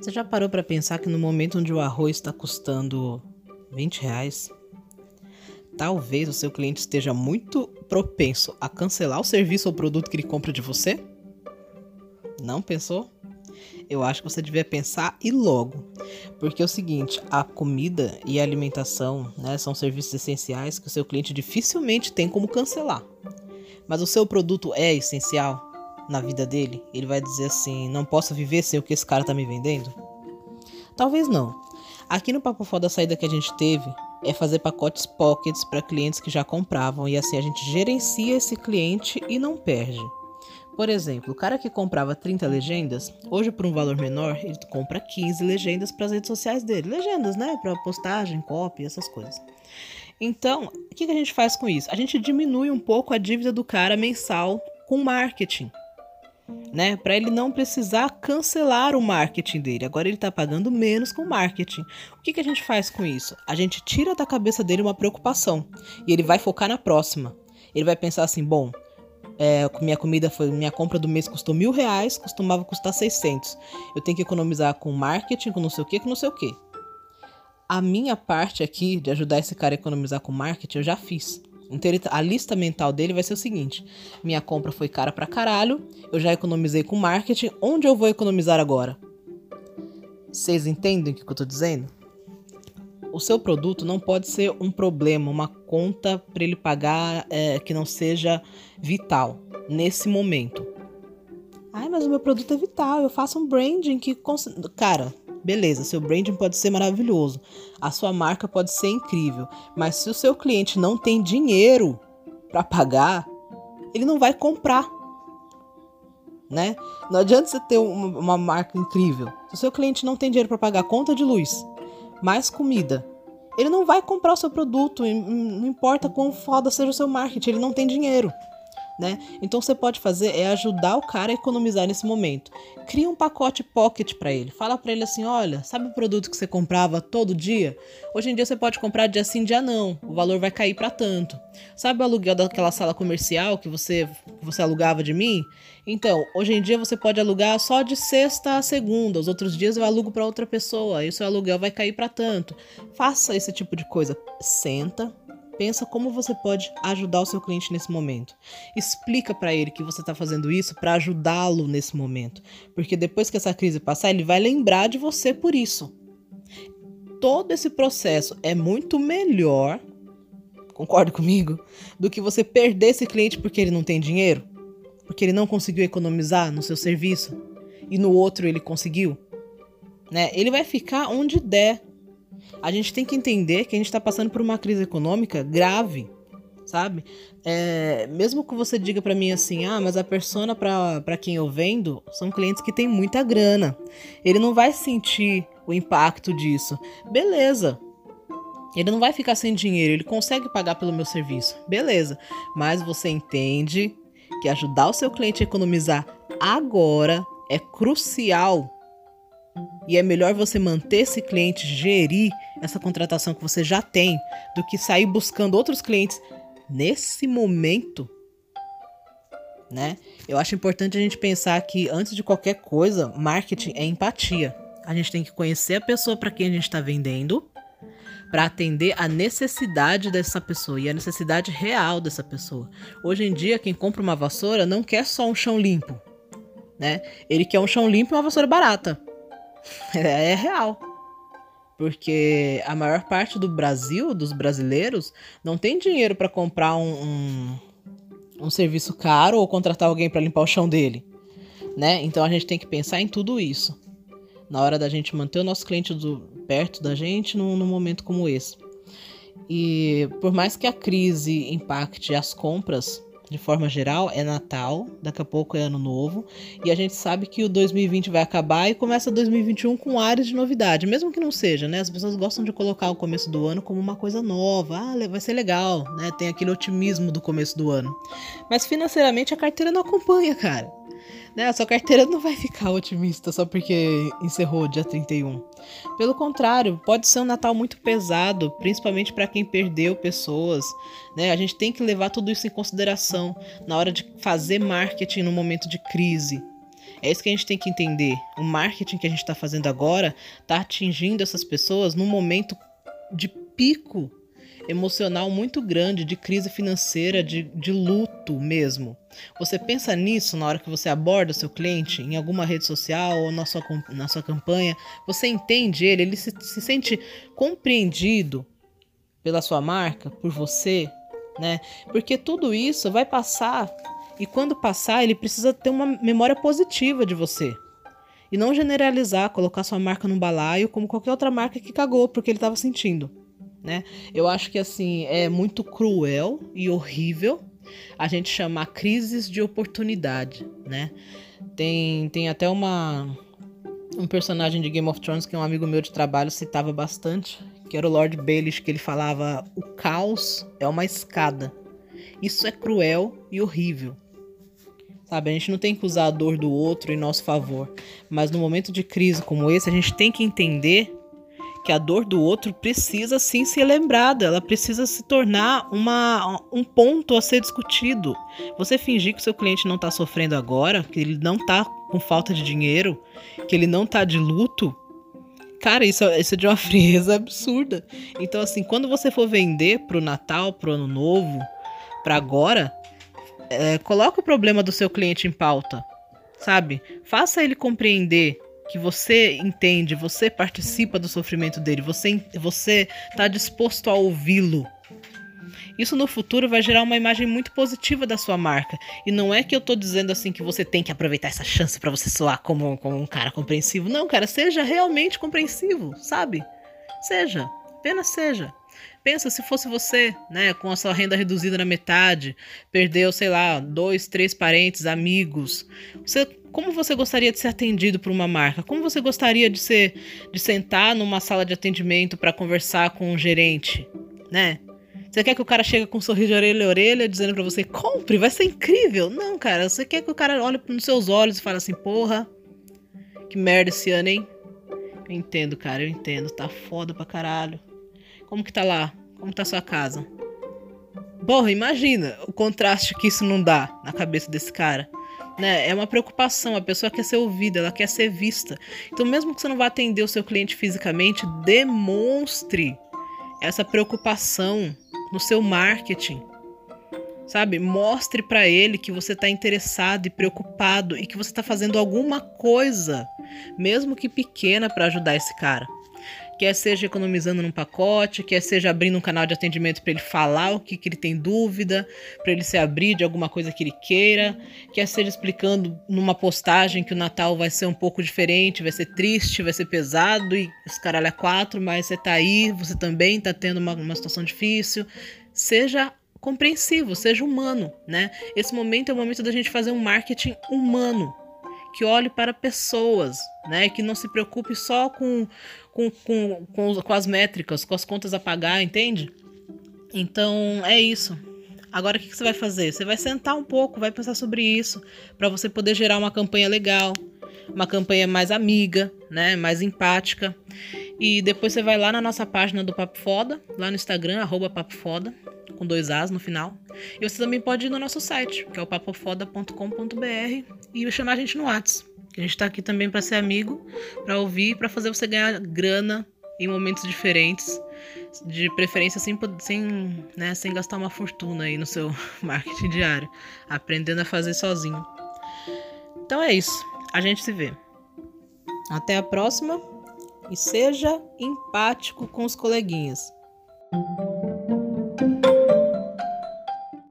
Você já parou para pensar que no momento onde o arroz está custando 20 reais, talvez o seu cliente esteja muito propenso a cancelar o serviço ou produto que ele compra de você? Não pensou? Eu acho que você devia pensar e logo. Porque é o seguinte, a comida e a alimentação né, são serviços essenciais que o seu cliente dificilmente tem como cancelar. Mas o seu produto é essencial na vida dele? Ele vai dizer assim: não posso viver sem o que esse cara tá me vendendo? Talvez não. Aqui no Papo Foda, a saída que a gente teve é fazer pacotes pockets para clientes que já compravam e assim a gente gerencia esse cliente e não perde. Por exemplo, o cara que comprava 30 legendas, hoje por um valor menor, ele compra 15 legendas para as redes sociais dele. Legendas, né? Para postagem, copy, essas coisas. Então, o que, que a gente faz com isso? A gente diminui um pouco a dívida do cara mensal com marketing né? Para ele não precisar cancelar o marketing dele. Agora ele está pagando menos com marketing. O que, que a gente faz com isso? A gente tira da cabeça dele uma preocupação e ele vai focar na próxima. Ele vai pensar assim: bom, é, minha comida foi minha compra do mês custou mil reais, costumava custar 600. Eu tenho que economizar com marketing, com não sei o que, com não sei o que. A minha parte aqui de ajudar esse cara a economizar com marketing eu já fiz. A lista mental dele vai ser o seguinte: minha compra foi cara pra caralho, eu já economizei com marketing, onde eu vou economizar agora? Vocês entendem o que eu tô dizendo? O seu produto não pode ser um problema, uma conta para ele pagar é, que não seja vital nesse momento. Ai, mas o meu produto é vital, eu faço um branding que. Cara, Beleza, seu branding pode ser maravilhoso, a sua marca pode ser incrível, mas se o seu cliente não tem dinheiro para pagar, ele não vai comprar. Né? Não adianta você ter uma, uma marca incrível. Se o seu cliente não tem dinheiro para pagar conta de luz, mais comida, ele não vai comprar o seu produto, não importa quão foda seja o seu marketing, ele não tem dinheiro né? Então você pode fazer é ajudar o cara a economizar nesse momento. Cria um pacote pocket para ele. Fala para ele assim: "Olha, sabe o produto que você comprava todo dia? Hoje em dia você pode comprar dia sim, dia não. O valor vai cair para tanto. Sabe o aluguel daquela sala comercial que você você alugava de mim? Então, hoje em dia você pode alugar só de sexta a segunda. Os outros dias eu alugo para outra pessoa e o seu aluguel vai cair para tanto. Faça esse tipo de coisa. Senta, pensa como você pode ajudar o seu cliente nesse momento. Explica para ele que você está fazendo isso para ajudá-lo nesse momento, porque depois que essa crise passar, ele vai lembrar de você por isso. Todo esse processo é muito melhor, concorda comigo, do que você perder esse cliente porque ele não tem dinheiro, porque ele não conseguiu economizar no seu serviço e no outro ele conseguiu. Né? Ele vai ficar onde der a gente tem que entender que a gente está passando por uma crise econômica grave, sabe? É, mesmo que você diga para mim assim, ah, mas a persona para quem eu vendo são clientes que têm muita grana. Ele não vai sentir o impacto disso. Beleza. Ele não vai ficar sem dinheiro, ele consegue pagar pelo meu serviço. Beleza. Mas você entende que ajudar o seu cliente a economizar agora é crucial e é melhor você manter esse cliente, gerir essa contratação que você já tem, do que sair buscando outros clientes nesse momento. Né? Eu acho importante a gente pensar que antes de qualquer coisa, marketing é empatia. A gente tem que conhecer a pessoa para quem a gente está vendendo, para atender a necessidade dessa pessoa e a necessidade real dessa pessoa. Hoje em dia, quem compra uma vassoura não quer só um chão limpo, né? Ele quer um chão limpo e uma vassoura barata. É, é real. Porque a maior parte do Brasil, dos brasileiros, não tem dinheiro para comprar um, um, um, serviço caro ou contratar alguém para limpar o chão dele. Né? Então a gente tem que pensar em tudo isso. Na hora da gente manter o nosso cliente do, perto da gente num, num momento como esse. E por mais que a crise impacte as compras, de forma geral, é Natal, daqui a pouco é Ano Novo, e a gente sabe que o 2020 vai acabar e começa 2021 com áreas de novidade, mesmo que não seja, né? As pessoas gostam de colocar o começo do ano como uma coisa nova, ah, vai ser legal, né? Tem aquele otimismo do começo do ano. Mas financeiramente a carteira não acompanha, cara. Né? A sua carteira não vai ficar otimista só porque encerrou dia 31. Pelo contrário, pode ser um Natal muito pesado, principalmente para quem perdeu pessoas. Né? A gente tem que levar tudo isso em consideração na hora de fazer marketing no momento de crise. É isso que a gente tem que entender. O marketing que a gente está fazendo agora está atingindo essas pessoas num momento de pico emocional muito grande, de crise financeira, de, de luto mesmo. Você pensa nisso na hora que você aborda o seu cliente em alguma rede social ou na sua, na sua campanha? Você entende ele? Ele se, se sente compreendido pela sua marca, por você, né? Porque tudo isso vai passar e quando passar, ele precisa ter uma memória positiva de você. E não generalizar, colocar sua marca num balaio como qualquer outra marca que cagou porque ele estava sentindo, né? Eu acho que assim é muito cruel e horrível a gente chamar crises de oportunidade, né? Tem, tem até uma um personagem de Game of Thrones que um amigo meu de trabalho citava bastante, que era o Lord Baelish, que ele falava: "O caos é uma escada". Isso é cruel e horrível. Sabe, a gente não tem que usar a dor do outro em nosso favor, mas no momento de crise como esse, a gente tem que entender que a dor do outro precisa sim ser lembrada, ela precisa se tornar uma, um ponto a ser discutido. Você fingir que seu cliente não está sofrendo agora, que ele não está com falta de dinheiro, que ele não está de luto, cara, isso, isso é de uma frieza absurda. Então, assim, quando você for vender pro Natal, pro Ano Novo, para agora, é, coloca o problema do seu cliente em pauta, sabe? Faça ele compreender que você entende, você participa do sofrimento dele, você você está disposto a ouvi-lo. Isso no futuro vai gerar uma imagem muito positiva da sua marca. E não é que eu tô dizendo assim que você tem que aproveitar essa chance para você soar como, como um cara compreensivo. Não, cara, seja realmente compreensivo, sabe? Seja, apenas seja. Pensa se fosse você, né, com a sua renda reduzida na metade, perdeu, sei lá, dois, três parentes, amigos. Você, como você gostaria de ser atendido por uma marca? Como você gostaria de ser, de sentar numa sala de atendimento para conversar com um gerente, né? Você quer que o cara chegue com um sorriso de orelha a orelha dizendo para você, compre, vai ser incrível? Não, cara, você quer que o cara olhe nos seus olhos e fale assim, porra, que merda esse ano, hein? Eu entendo, cara, eu entendo, tá foda pra caralho. Como que tá lá? Como tá sua casa? Porra, imagina o contraste que isso não dá na cabeça desse cara. Né? É uma preocupação, a pessoa quer ser ouvida, ela quer ser vista. Então, mesmo que você não vá atender o seu cliente fisicamente, demonstre essa preocupação no seu marketing. Sabe? Mostre para ele que você está interessado e preocupado e que você está fazendo alguma coisa, mesmo que pequena, para ajudar esse cara quer seja economizando num pacote, quer seja abrindo um canal de atendimento para ele falar o que, que ele tem dúvida, para ele se abrir de alguma coisa que ele queira, quer seja explicando numa postagem que o Natal vai ser um pouco diferente, vai ser triste, vai ser pesado e os caralho é quatro, mas você tá aí, você também tá tendo uma, uma situação difícil. Seja compreensivo, seja humano, né? Esse momento é o momento da gente fazer um marketing humano, que olhe para pessoas, né? Que não se preocupe só com, com, com, com, com as métricas, com as contas a pagar, entende? Então é isso. Agora o que, que você vai fazer? Você vai sentar um pouco, vai pensar sobre isso, para você poder gerar uma campanha legal, uma campanha mais amiga, né? Mais empática. E depois você vai lá na nossa página do Papo Foda, lá no Instagram, arroba Papo Foda, com dois As no final. E você também pode ir no nosso site, que é o papofoda.com.br, e chamar a gente no WhatsApp. A gente tá aqui também para ser amigo, para ouvir, para fazer você ganhar grana em momentos diferentes, de preferência sem, sem, né, sem gastar uma fortuna aí no seu marketing diário, aprendendo a fazer sozinho. Então é isso. A gente se vê. Até a próxima e seja empático com os coleguinhas.